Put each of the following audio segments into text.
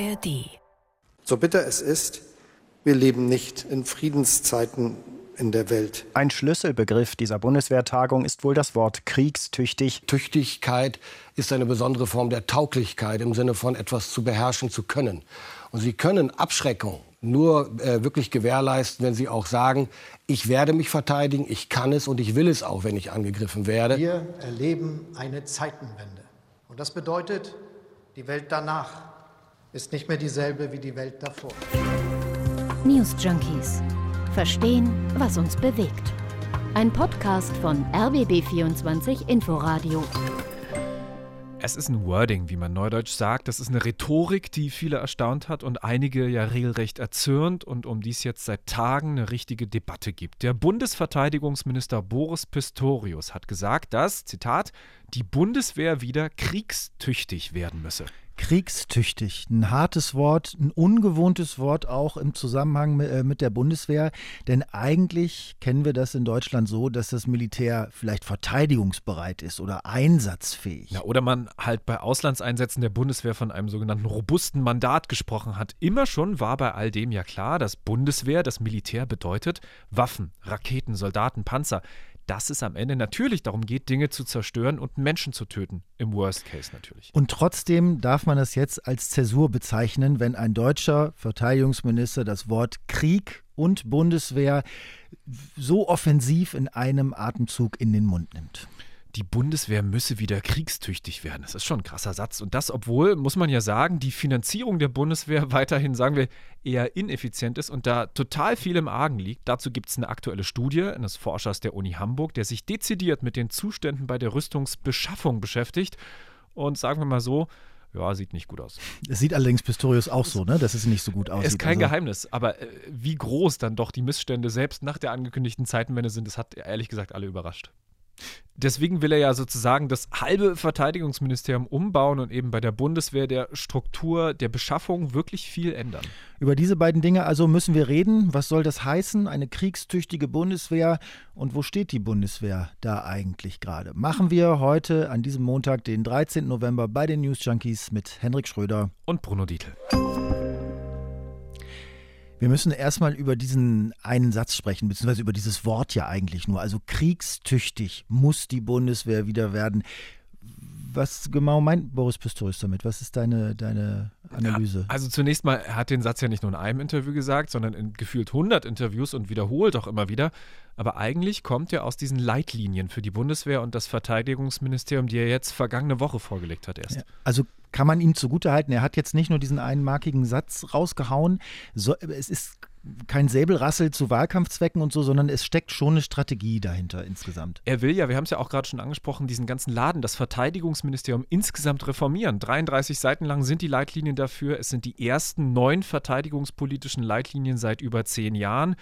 ARD. So bitter es ist, wir leben nicht in Friedenszeiten in der Welt. Ein Schlüsselbegriff dieser Bundeswehrtagung ist wohl das Wort kriegstüchtig. Tüchtigkeit ist eine besondere Form der Tauglichkeit im Sinne von etwas zu beherrschen zu können. Und Sie können Abschreckung nur äh, wirklich gewährleisten, wenn Sie auch sagen, ich werde mich verteidigen, ich kann es und ich will es auch, wenn ich angegriffen werde. Wir erleben eine Zeitenwende. Und das bedeutet, die Welt danach ist nicht mehr dieselbe wie die Welt davor. News Junkies. Verstehen, was uns bewegt. Ein Podcast von RBB24 Inforadio. Es ist ein Wording, wie man neudeutsch sagt. Das ist eine Rhetorik, die viele erstaunt hat und einige ja regelrecht erzürnt und um die es jetzt seit Tagen eine richtige Debatte gibt. Der Bundesverteidigungsminister Boris Pistorius hat gesagt, dass, Zitat, die Bundeswehr wieder kriegstüchtig werden müsse kriegstüchtig. Ein hartes Wort, ein ungewohntes Wort auch im Zusammenhang äh, mit der Bundeswehr. Denn eigentlich kennen wir das in Deutschland so, dass das Militär vielleicht verteidigungsbereit ist oder einsatzfähig. Ja, oder man halt bei Auslandseinsätzen der Bundeswehr von einem sogenannten robusten Mandat gesprochen hat. Immer schon war bei all dem ja klar, dass Bundeswehr, das Militär bedeutet Waffen, Raketen, Soldaten, Panzer dass es am Ende natürlich darum geht, Dinge zu zerstören und Menschen zu töten. Im Worst Case natürlich. Und trotzdem darf man das jetzt als Zäsur bezeichnen, wenn ein deutscher Verteidigungsminister das Wort Krieg und Bundeswehr so offensiv in einem Atemzug in den Mund nimmt die Bundeswehr müsse wieder kriegstüchtig werden. Das ist schon ein krasser Satz. Und das, obwohl, muss man ja sagen, die Finanzierung der Bundeswehr weiterhin, sagen wir, eher ineffizient ist und da total viel im Argen liegt. Dazu gibt es eine aktuelle Studie eines Forschers der Uni Hamburg, der sich dezidiert mit den Zuständen bei der Rüstungsbeschaffung beschäftigt. Und sagen wir mal so, ja, sieht nicht gut aus. Es sieht allerdings Pistorius auch so, ne? dass es nicht so gut aussieht. Ist kein also. Geheimnis, aber äh, wie groß dann doch die Missstände selbst nach der angekündigten Zeitenwende sind, das hat ehrlich gesagt alle überrascht. Deswegen will er ja sozusagen das halbe Verteidigungsministerium umbauen und eben bei der Bundeswehr der Struktur der Beschaffung wirklich viel ändern. Über diese beiden Dinge also müssen wir reden. Was soll das heißen? Eine kriegstüchtige Bundeswehr und wo steht die Bundeswehr da eigentlich gerade? Machen wir heute an diesem Montag, den 13. November bei den News Junkies mit Henrik Schröder und Bruno Dietl. Wir müssen erstmal über diesen einen Satz sprechen, beziehungsweise über dieses Wort ja eigentlich nur. Also kriegstüchtig muss die Bundeswehr wieder werden. Was genau meint Boris Pistorius damit? Was ist deine, deine Analyse? Ja, also zunächst mal, er hat den Satz ja nicht nur in einem Interview gesagt, sondern in gefühlt 100 Interviews und wiederholt auch immer wieder. Aber eigentlich kommt er aus diesen Leitlinien für die Bundeswehr und das Verteidigungsministerium, die er jetzt vergangene Woche vorgelegt hat erst. Ja, also kann man ihm zugutehalten, er hat jetzt nicht nur diesen einmarkigen Satz rausgehauen, so, es ist kein Säbelrassel zu Wahlkampfzwecken und so, sondern es steckt schon eine Strategie dahinter insgesamt. Er will ja, wir haben es ja auch gerade schon angesprochen, diesen ganzen Laden, das Verteidigungsministerium insgesamt reformieren. 33 Seiten lang sind die Leitlinien dafür. Es sind die ersten neun verteidigungspolitischen Leitlinien seit über zehn Jahren.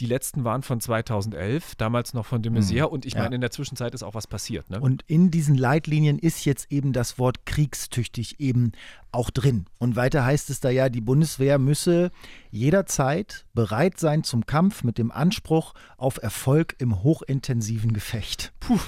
Die letzten waren von 2011, damals noch von de Maizière. Mhm. Und ich meine, in der Zwischenzeit ist auch was passiert. Ne? Und in diesen Leitlinien ist jetzt eben das Wort kriegstüchtig eben auch drin. Und weiter heißt es da ja, die Bundeswehr müsse jederzeit bereit sein zum Kampf mit dem Anspruch auf Erfolg im hochintensiven Gefecht. Puh.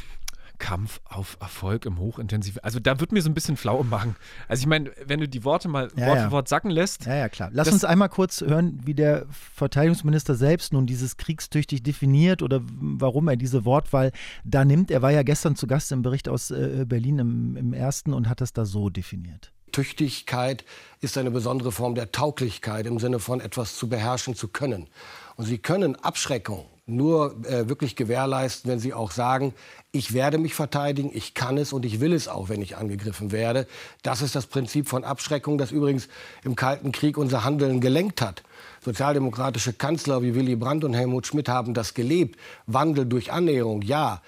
Kampf auf Erfolg im hochintensiven. Also da wird mir so ein bisschen flau im Magen. Also ich meine, wenn du die Worte mal ja, Wort für Wort sacken lässt. Ja, ja, klar. Lass uns einmal kurz hören, wie der Verteidigungsminister selbst nun dieses kriegstüchtig definiert oder warum er diese Wortwahl da nimmt. Er war ja gestern zu Gast im Bericht aus äh, Berlin im, im ersten und hat das da so definiert. Tüchtigkeit ist eine besondere Form der Tauglichkeit im Sinne von etwas zu beherrschen zu können. Und Sie können Abschreckung nur äh, wirklich gewährleisten, wenn Sie auch sagen, ich werde mich verteidigen, ich kann es und ich will es auch, wenn ich angegriffen werde. Das ist das Prinzip von Abschreckung, das übrigens im Kalten Krieg unser Handeln gelenkt hat. Sozialdemokratische Kanzler wie Willy Brandt und Helmut Schmidt haben das gelebt. Wandel durch Annäherung, ja.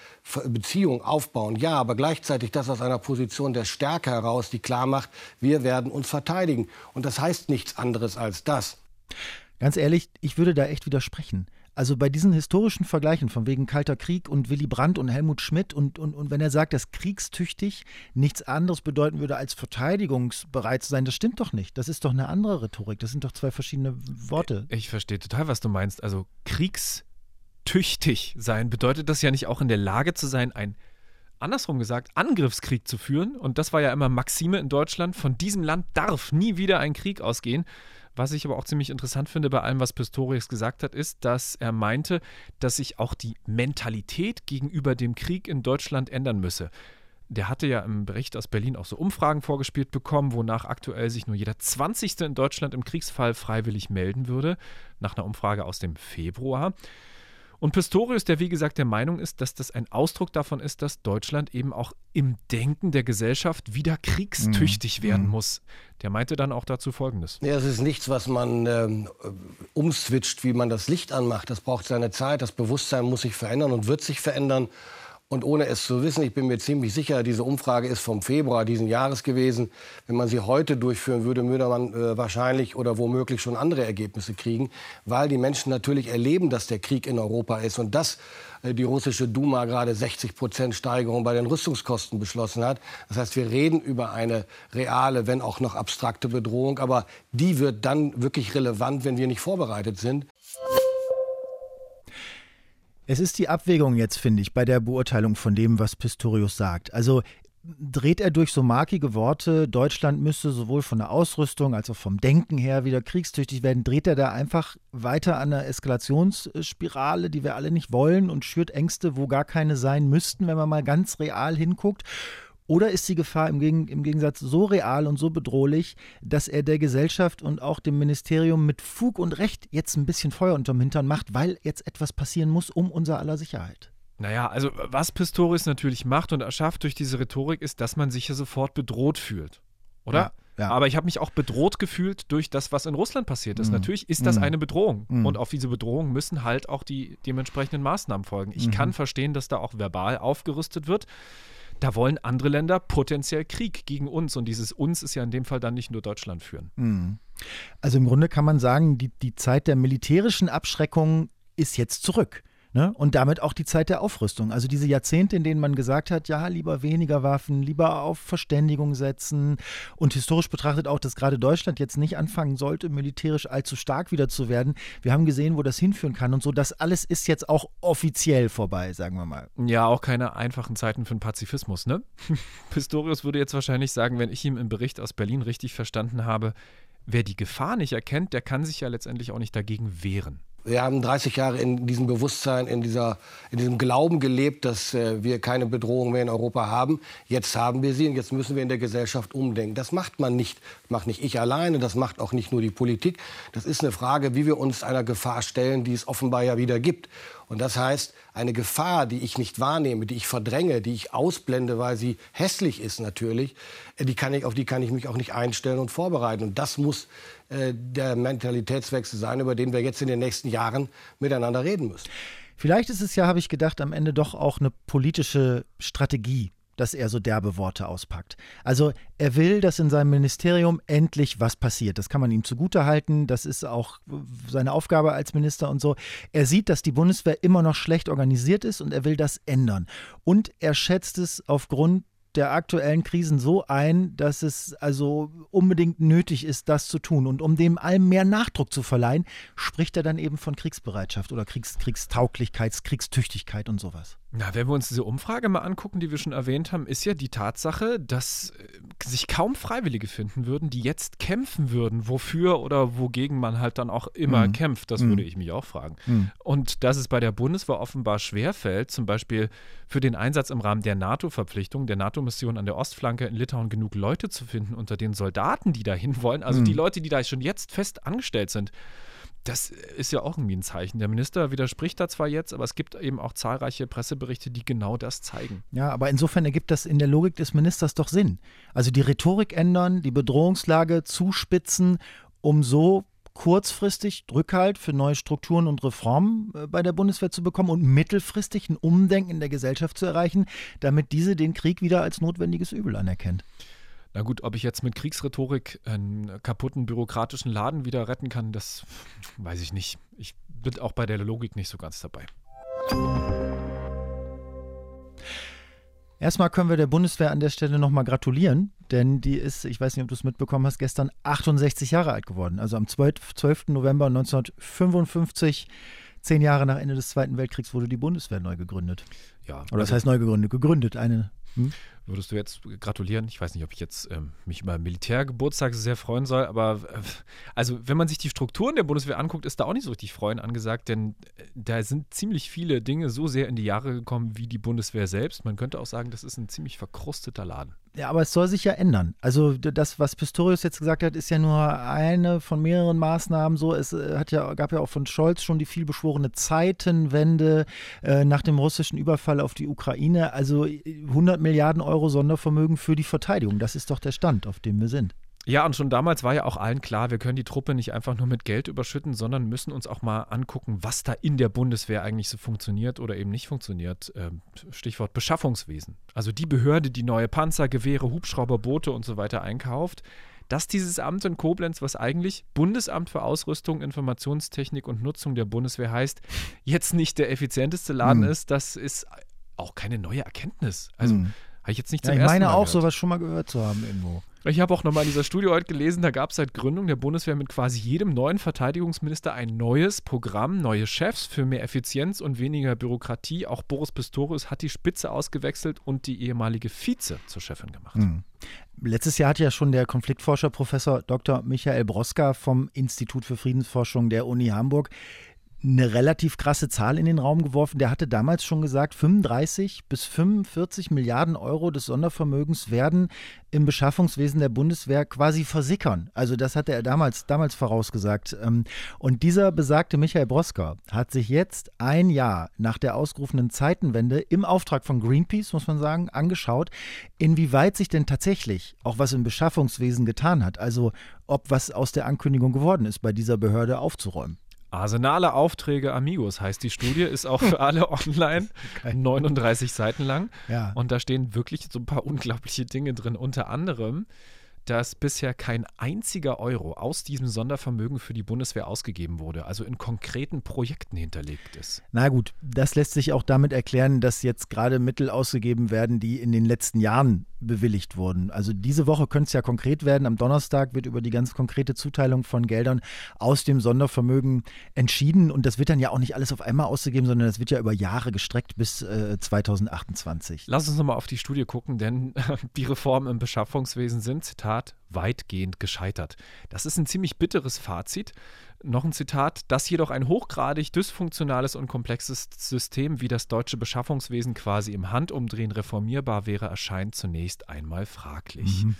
Beziehung aufbauen, ja. Aber gleichzeitig das aus einer Position der Stärke heraus, die klar macht, wir werden uns verteidigen. Und das heißt nichts anderes als das. Ganz ehrlich, ich würde da echt widersprechen. Also bei diesen historischen Vergleichen von wegen Kalter Krieg und Willy Brandt und Helmut Schmidt und, und, und wenn er sagt, dass kriegstüchtig nichts anderes bedeuten würde, als verteidigungsbereit zu sein, das stimmt doch nicht. Das ist doch eine andere Rhetorik. Das sind doch zwei verschiedene Worte. Ich verstehe total, was du meinst. Also kriegstüchtig sein, bedeutet das ja nicht auch in der Lage zu sein, ein andersrum gesagt, Angriffskrieg zu führen. Und das war ja immer Maxime in Deutschland. Von diesem Land darf nie wieder ein Krieg ausgehen. Was ich aber auch ziemlich interessant finde bei allem, was Pistorius gesagt hat, ist, dass er meinte, dass sich auch die Mentalität gegenüber dem Krieg in Deutschland ändern müsse. Der hatte ja im Bericht aus Berlin auch so Umfragen vorgespielt bekommen, wonach aktuell sich nur jeder 20. in Deutschland im Kriegsfall freiwillig melden würde, nach einer Umfrage aus dem Februar. Und Pistorius, der wie gesagt der Meinung ist, dass das ein Ausdruck davon ist, dass Deutschland eben auch im Denken der Gesellschaft wieder kriegstüchtig mhm. werden mhm. muss. Der meinte dann auch dazu Folgendes. Ja, es ist nichts, was man ähm, umswitcht, wie man das Licht anmacht. Das braucht seine Zeit. Das Bewusstsein muss sich verändern und wird sich verändern. Und ohne es zu wissen, ich bin mir ziemlich sicher, diese Umfrage ist vom Februar diesen Jahres gewesen. Wenn man sie heute durchführen würde, würde man äh, wahrscheinlich oder womöglich schon andere Ergebnisse kriegen, weil die Menschen natürlich erleben, dass der Krieg in Europa ist und dass äh, die russische Duma gerade 60 Prozent Steigerung bei den Rüstungskosten beschlossen hat. Das heißt, wir reden über eine reale, wenn auch noch abstrakte Bedrohung, aber die wird dann wirklich relevant, wenn wir nicht vorbereitet sind. Es ist die Abwägung jetzt, finde ich, bei der Beurteilung von dem, was Pistorius sagt. Also dreht er durch so markige Worte, Deutschland müsste sowohl von der Ausrüstung als auch vom Denken her wieder kriegstüchtig werden, dreht er da einfach weiter an der Eskalationsspirale, die wir alle nicht wollen und schürt Ängste, wo gar keine sein müssten, wenn man mal ganz real hinguckt? Oder ist die Gefahr im, Geg im, Gegensatz so real und so bedrohlich, dass er der Gesellschaft und auch dem Ministerium mit Fug und Recht jetzt ein bisschen Feuer unterm Hintern macht, weil jetzt etwas passieren muss um unser aller Sicherheit? Naja, also was Pistorius natürlich macht und erschafft durch diese Rhetorik ist, dass man sich ja sofort bedroht fühlt. Oder? Ja. Ja. Aber ich habe mich auch bedroht gefühlt durch das, was in Russland passiert ist. Mhm. Natürlich ist das mhm. eine Bedrohung. Mhm. Und auf diese Bedrohung müssen halt auch die dementsprechenden Maßnahmen folgen. Ich mhm. kann verstehen, dass da auch verbal aufgerüstet wird da wollen andere Länder potenziell Krieg gegen uns. Und dieses uns ist ja in dem Fall dann nicht nur Deutschland führen. Mhm. Also im Grunde kann man sagen, die, die Zeit der militärischen Abschreckung ist jetzt zurück. Ne? Und damit auch die Zeit der Aufrüstung. Also diese Jahrzehnte, in denen man gesagt hat, ja, lieber weniger Waffen, lieber auf Verständigung setzen. Und historisch betrachtet auch, dass gerade Deutschland jetzt nicht anfangen sollte, militärisch allzu stark wieder zu werden. Wir haben gesehen, wo das hinführen kann und so. Das alles ist jetzt auch offiziell vorbei, sagen wir mal. Ja, auch keine einfachen Zeiten für den Pazifismus, ne? Pistorius würde jetzt wahrscheinlich sagen, wenn ich ihm im Bericht aus Berlin richtig verstanden habe, wer die Gefahr nicht erkennt, der kann sich ja letztendlich auch nicht dagegen wehren. Wir haben 30 Jahre in diesem Bewusstsein, in, dieser, in diesem Glauben gelebt, dass äh, wir keine Bedrohung mehr in Europa haben. Jetzt haben wir sie und jetzt müssen wir in der Gesellschaft umdenken. Das macht man nicht, macht nicht ich alleine, das macht auch nicht nur die Politik. Das ist eine Frage, wie wir uns einer Gefahr stellen, die es offenbar ja wieder gibt. Und das heißt, eine Gefahr, die ich nicht wahrnehme, die ich verdränge, die ich ausblende, weil sie hässlich ist natürlich, äh, die kann ich, auf die kann ich mich auch nicht einstellen und vorbereiten. Und das muss äh, der Mentalitätswechsel sein, über den wir jetzt in den nächsten Jahren miteinander reden müssen. Vielleicht ist es ja, habe ich gedacht, am Ende doch auch eine politische Strategie dass er so derbe Worte auspackt. Also er will, dass in seinem Ministerium endlich was passiert. Das kann man ihm zugutehalten. Das ist auch seine Aufgabe als Minister und so. Er sieht, dass die Bundeswehr immer noch schlecht organisiert ist und er will das ändern. Und er schätzt es aufgrund der aktuellen Krisen so ein, dass es also unbedingt nötig ist, das zu tun. Und um dem allem mehr Nachdruck zu verleihen, spricht er dann eben von Kriegsbereitschaft oder Kriegs Kriegstauglichkeit, Kriegstüchtigkeit und sowas. Na, wenn wir uns diese Umfrage mal angucken, die wir schon erwähnt haben, ist ja die Tatsache, dass äh, sich kaum Freiwillige finden würden, die jetzt kämpfen würden, wofür oder wogegen man halt dann auch immer mhm. kämpft. Das mhm. würde ich mich auch fragen. Mhm. Und dass es bei der Bundeswehr offenbar schwerfällt, zum Beispiel für den Einsatz im Rahmen der NATO-Verpflichtung, der NATO-Mission an der Ostflanke in Litauen genug Leute zu finden unter den Soldaten, die dahin wollen, also die mhm. Leute, die da schon jetzt fest angestellt sind das ist ja auch irgendwie ein Zeichen. Der Minister widerspricht da zwar jetzt, aber es gibt eben auch zahlreiche Presseberichte, die genau das zeigen. Ja, aber insofern ergibt das in der Logik des Ministers doch Sinn. Also die Rhetorik ändern, die Bedrohungslage zuspitzen, um so kurzfristig Rückhalt für neue Strukturen und Reformen äh, bei der Bundeswehr zu bekommen und mittelfristig ein Umdenken in der Gesellschaft zu erreichen, damit diese den Krieg wieder als notwendiges Übel anerkennt. Na gut, ob ich jetzt mit Kriegsrhetorik einen kaputten bürokratischen Laden wieder retten kann, das weiß ich nicht. Ich bin auch bei der Logik nicht so ganz dabei. Erstmal können wir der Bundeswehr an der Stelle nochmal gratulieren, denn die ist, ich weiß nicht, ob du es mitbekommen hast, gestern 68 Jahre alt geworden. Also am 12. November 1955 zehn Jahre nach Ende des Zweiten Weltkriegs wurde die Bundeswehr neu gegründet. Ja, Oder das heißt neu gegründet? Gegründet, eine. Hm? Würdest du jetzt gratulieren? Ich weiß nicht, ob ich jetzt ähm, mich über Militärgeburtstag sehr freuen soll, aber äh, also wenn man sich die Strukturen der Bundeswehr anguckt, ist da auch nicht so richtig freuen angesagt, denn äh, da sind ziemlich viele Dinge so sehr in die Jahre gekommen wie die Bundeswehr selbst. Man könnte auch sagen, das ist ein ziemlich verkrusteter Laden. Ja, aber es soll sich ja ändern. Also das, was Pistorius jetzt gesagt hat, ist ja nur eine von mehreren Maßnahmen. So, es äh, hat ja, gab ja auch von Scholz schon die vielbeschworene Zeitenwende äh, nach dem russischen Überfall auf die Ukraine. Also 100 Milliarden Euro Sondervermögen für die Verteidigung. Das ist doch der Stand, auf dem wir sind. Ja, und schon damals war ja auch allen klar, wir können die Truppe nicht einfach nur mit Geld überschütten, sondern müssen uns auch mal angucken, was da in der Bundeswehr eigentlich so funktioniert oder eben nicht funktioniert. Ähm, Stichwort Beschaffungswesen. Also die Behörde, die neue Panzer, Gewehre, Hubschrauber, Boote und so weiter einkauft, dass dieses Amt in Koblenz, was eigentlich Bundesamt für Ausrüstung, Informationstechnik und Nutzung der Bundeswehr heißt, jetzt nicht der effizienteste Laden hm. ist, das ist auch keine neue Erkenntnis. Also hm. Habe ich jetzt nicht zum ja, ich meine auch, gehört. sowas schon mal gehört zu haben irgendwo. Ich habe auch nochmal in dieser Studie heute gelesen, da gab es seit Gründung der Bundeswehr mit quasi jedem neuen Verteidigungsminister ein neues Programm, neue Chefs für mehr Effizienz und weniger Bürokratie. Auch Boris Pistorius hat die Spitze ausgewechselt und die ehemalige Vize zur Chefin gemacht. Mhm. Letztes Jahr hat ja schon der Konfliktforscher Professor Dr. Michael Broska vom Institut für Friedensforschung der Uni Hamburg eine relativ krasse Zahl in den Raum geworfen. Der hatte damals schon gesagt, 35 bis 45 Milliarden Euro des Sondervermögens werden im Beschaffungswesen der Bundeswehr quasi versickern. Also das hatte er damals, damals vorausgesagt. Ähm, und dieser besagte Michael Brosker hat sich jetzt ein Jahr nach der ausgerufenen Zeitenwende im Auftrag von Greenpeace, muss man sagen, angeschaut, inwieweit sich denn tatsächlich auch was im Beschaffungswesen getan hat. Also ob was aus der Ankündigung geworden ist, bei dieser Behörde aufzuräumen. Arsenale Aufträge Amigos heißt die Studie, ist auch für alle online, 39 Seiten lang. Ja. Und da stehen wirklich so ein paar unglaubliche Dinge drin. Unter anderem, dass bisher kein einziger Euro aus diesem Sondervermögen für die Bundeswehr ausgegeben wurde, also in konkreten Projekten hinterlegt ist. Na gut, das lässt sich auch damit erklären, dass jetzt gerade Mittel ausgegeben werden, die in den letzten Jahren bewilligt wurden. Also diese Woche könnte es ja konkret werden. Am Donnerstag wird über die ganz konkrete Zuteilung von Geldern aus dem Sondervermögen entschieden. Und das wird dann ja auch nicht alles auf einmal ausgegeben, sondern das wird ja über Jahre gestreckt bis äh, 2028. Lass uns nochmal auf die Studie gucken, denn die Reformen im Beschaffungswesen sind, Zitat, weitgehend gescheitert. Das ist ein ziemlich bitteres Fazit. Noch ein Zitat, dass jedoch ein hochgradig dysfunktionales und komplexes System wie das deutsche Beschaffungswesen quasi im Handumdrehen reformierbar wäre, erscheint zunächst einmal fraglich. Mhm.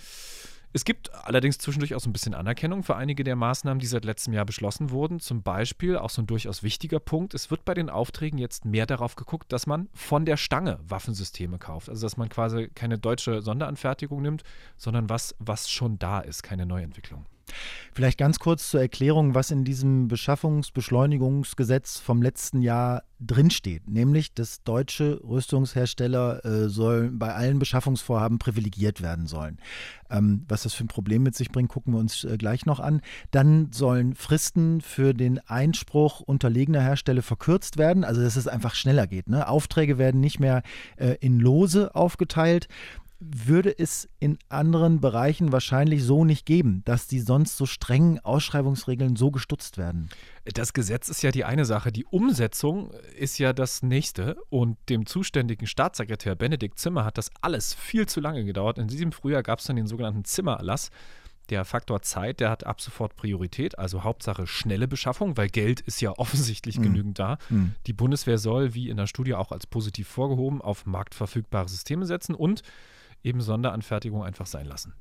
Es gibt allerdings zwischendurch auch so ein bisschen Anerkennung für einige der Maßnahmen, die seit letztem Jahr beschlossen wurden. Zum Beispiel, auch so ein durchaus wichtiger Punkt, es wird bei den Aufträgen jetzt mehr darauf geguckt, dass man von der Stange Waffensysteme kauft. Also dass man quasi keine deutsche Sonderanfertigung nimmt, sondern was, was schon da ist, keine Neuentwicklung. Vielleicht ganz kurz zur Erklärung, was in diesem Beschaffungsbeschleunigungsgesetz vom letzten Jahr drinsteht. Nämlich, dass deutsche Rüstungshersteller äh, sollen bei allen Beschaffungsvorhaben privilegiert werden sollen. Ähm, was das für ein Problem mit sich bringt, gucken wir uns äh, gleich noch an. Dann sollen Fristen für den Einspruch unterlegener Hersteller verkürzt werden, also dass es einfach schneller geht. Ne? Aufträge werden nicht mehr äh, in Lose aufgeteilt würde es in anderen Bereichen wahrscheinlich so nicht geben, dass die sonst so strengen Ausschreibungsregeln so gestutzt werden. Das Gesetz ist ja die eine Sache, die Umsetzung ist ja das nächste. Und dem zuständigen Staatssekretär Benedikt Zimmer hat das alles viel zu lange gedauert. In diesem Frühjahr gab es dann den sogenannten Zimmererlass. Der Faktor Zeit, der hat ab sofort Priorität, also Hauptsache schnelle Beschaffung, weil Geld ist ja offensichtlich mhm. genügend da. Mhm. Die Bundeswehr soll, wie in der Studie auch als positiv vorgehoben, auf marktverfügbare Systeme setzen und eben Sonderanfertigung einfach sein lassen.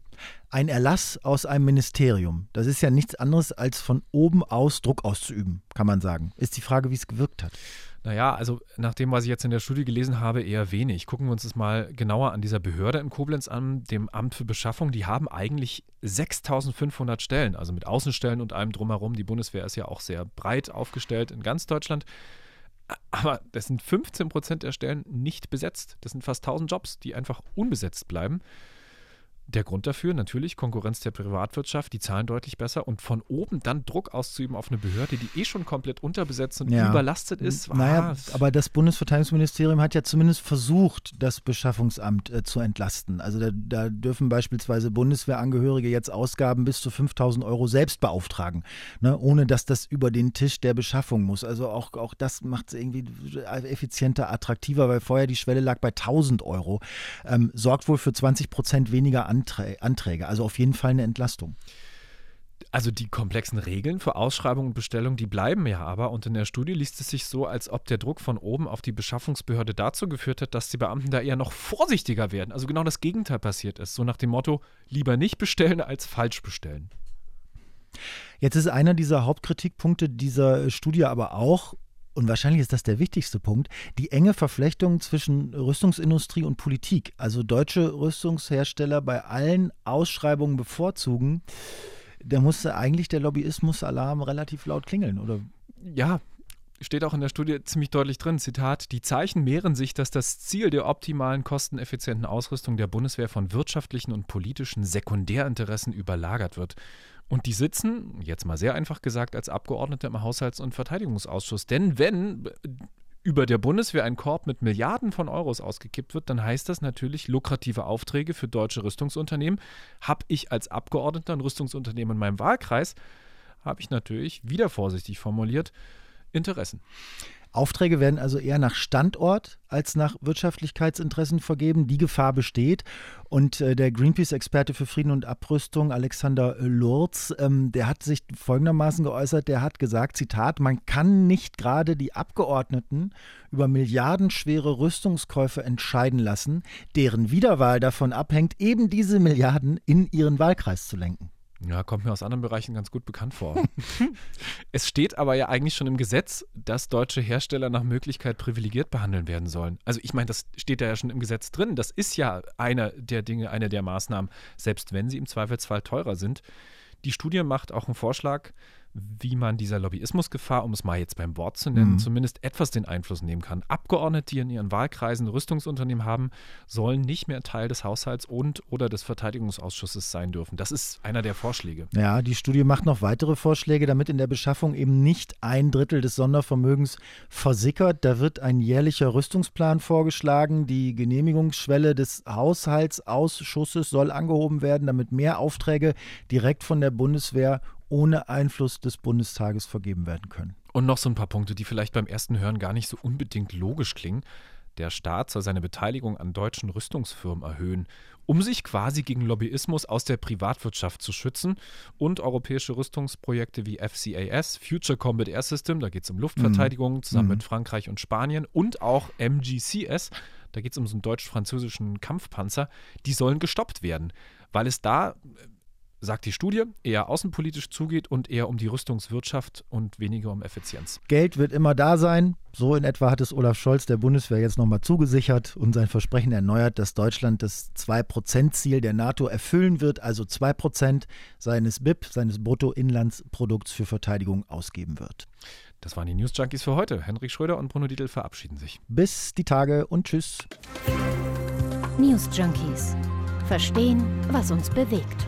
Ein Erlass aus einem Ministerium, das ist ja nichts anderes als von oben aus Druck auszuüben, kann man sagen. Ist die Frage, wie es gewirkt hat. Naja, also nach dem, was ich jetzt in der Studie gelesen habe, eher wenig. Gucken wir uns das mal genauer an dieser Behörde in Koblenz an, dem Amt für Beschaffung. Die haben eigentlich 6500 Stellen, also mit Außenstellen und allem drumherum. Die Bundeswehr ist ja auch sehr breit aufgestellt in ganz Deutschland. Aber das sind 15 Prozent der Stellen nicht besetzt. Das sind fast 1000 Jobs, die einfach unbesetzt bleiben. Der Grund dafür natürlich Konkurrenz der Privatwirtschaft, die zahlen deutlich besser und von oben dann Druck auszuüben auf eine Behörde, die eh schon komplett unterbesetzt und ja. überlastet ist. Ah, naja, aber das Bundesverteidigungsministerium hat ja zumindest versucht, das Beschaffungsamt äh, zu entlasten. Also da, da, dürfen beispielsweise Bundeswehrangehörige jetzt Ausgaben bis zu 5000 Euro selbst beauftragen, ne, ohne dass das über den Tisch der Beschaffung muss. Also auch, auch das macht es irgendwie effizienter, attraktiver, weil vorher die Schwelle lag bei 1000 Euro. Ähm, sorgt wohl für 20 Prozent weniger an Anträge. Also auf jeden Fall eine Entlastung. Also die komplexen Regeln für Ausschreibung und Bestellung, die bleiben ja aber. Und in der Studie liest es sich so, als ob der Druck von oben auf die Beschaffungsbehörde dazu geführt hat, dass die Beamten da eher noch vorsichtiger werden. Also genau das Gegenteil passiert ist. So nach dem Motto, lieber nicht bestellen als falsch bestellen. Jetzt ist einer dieser Hauptkritikpunkte dieser Studie aber auch, und wahrscheinlich ist das der wichtigste Punkt, die enge Verflechtung zwischen Rüstungsindustrie und Politik. Also deutsche Rüstungshersteller bei allen Ausschreibungen bevorzugen. Da musste eigentlich der Lobbyismus-Alarm relativ laut klingeln, oder? Ja, steht auch in der Studie ziemlich deutlich drin, Zitat, die Zeichen mehren sich, dass das Ziel der optimalen kosteneffizienten Ausrüstung der Bundeswehr von wirtschaftlichen und politischen Sekundärinteressen überlagert wird. Und die sitzen, jetzt mal sehr einfach gesagt, als Abgeordnete im Haushalts- und Verteidigungsausschuss. Denn wenn über der Bundeswehr ein Korb mit Milliarden von Euros ausgekippt wird, dann heißt das natürlich lukrative Aufträge für deutsche Rüstungsunternehmen. Habe ich als Abgeordneter ein Rüstungsunternehmen in meinem Wahlkreis, habe ich natürlich, wieder vorsichtig formuliert, Interessen. Aufträge werden also eher nach Standort als nach Wirtschaftlichkeitsinteressen vergeben. Die Gefahr besteht. Und äh, der Greenpeace-Experte für Frieden und Abrüstung, Alexander Lurz, ähm, der hat sich folgendermaßen geäußert, der hat gesagt, Zitat, man kann nicht gerade die Abgeordneten über milliardenschwere Rüstungskäufe entscheiden lassen, deren Wiederwahl davon abhängt, eben diese Milliarden in ihren Wahlkreis zu lenken. Ja, kommt mir aus anderen Bereichen ganz gut bekannt vor. es steht aber ja eigentlich schon im Gesetz, dass deutsche Hersteller nach Möglichkeit privilegiert behandeln werden sollen. Also ich meine, das steht da ja schon im Gesetz drin. Das ist ja einer der Dinge, eine der Maßnahmen, selbst wenn sie im Zweifelsfall teurer sind. Die Studie macht auch einen Vorschlag, wie man dieser Lobbyismusgefahr, um es mal jetzt beim Wort zu nennen, mhm. zumindest etwas den Einfluss nehmen kann. Abgeordnete, die in ihren Wahlkreisen Rüstungsunternehmen haben, sollen nicht mehr Teil des Haushalts und oder des Verteidigungsausschusses sein dürfen. Das ist einer der Vorschläge. Ja, die Studie macht noch weitere Vorschläge, damit in der Beschaffung eben nicht ein Drittel des Sondervermögens versickert. Da wird ein jährlicher Rüstungsplan vorgeschlagen. Die Genehmigungsschwelle des Haushaltsausschusses soll angehoben werden, damit mehr Aufträge direkt von der Bundeswehr ohne Einfluss des Bundestages vergeben werden können. Und noch so ein paar Punkte, die vielleicht beim ersten Hören gar nicht so unbedingt logisch klingen. Der Staat soll seine Beteiligung an deutschen Rüstungsfirmen erhöhen, um sich quasi gegen Lobbyismus aus der Privatwirtschaft zu schützen und europäische Rüstungsprojekte wie FCAS, Future Combat Air System, da geht es um Luftverteidigung mhm. zusammen mhm. mit Frankreich und Spanien und auch MGCS, da geht es um so einen deutsch-französischen Kampfpanzer, die sollen gestoppt werden, weil es da sagt die Studie, eher außenpolitisch zugeht und eher um die Rüstungswirtschaft und weniger um Effizienz. Geld wird immer da sein. So in etwa hat es Olaf Scholz der Bundeswehr jetzt nochmal zugesichert und sein Versprechen erneuert, dass Deutschland das 2%-Ziel der NATO erfüllen wird, also 2% seines BIP, seines Bruttoinlandsprodukts für Verteidigung ausgeben wird. Das waren die News Junkies für heute. Henrik Schröder und Bruno Dietl verabschieden sich. Bis die Tage und tschüss. News Junkies. Verstehen, was uns bewegt.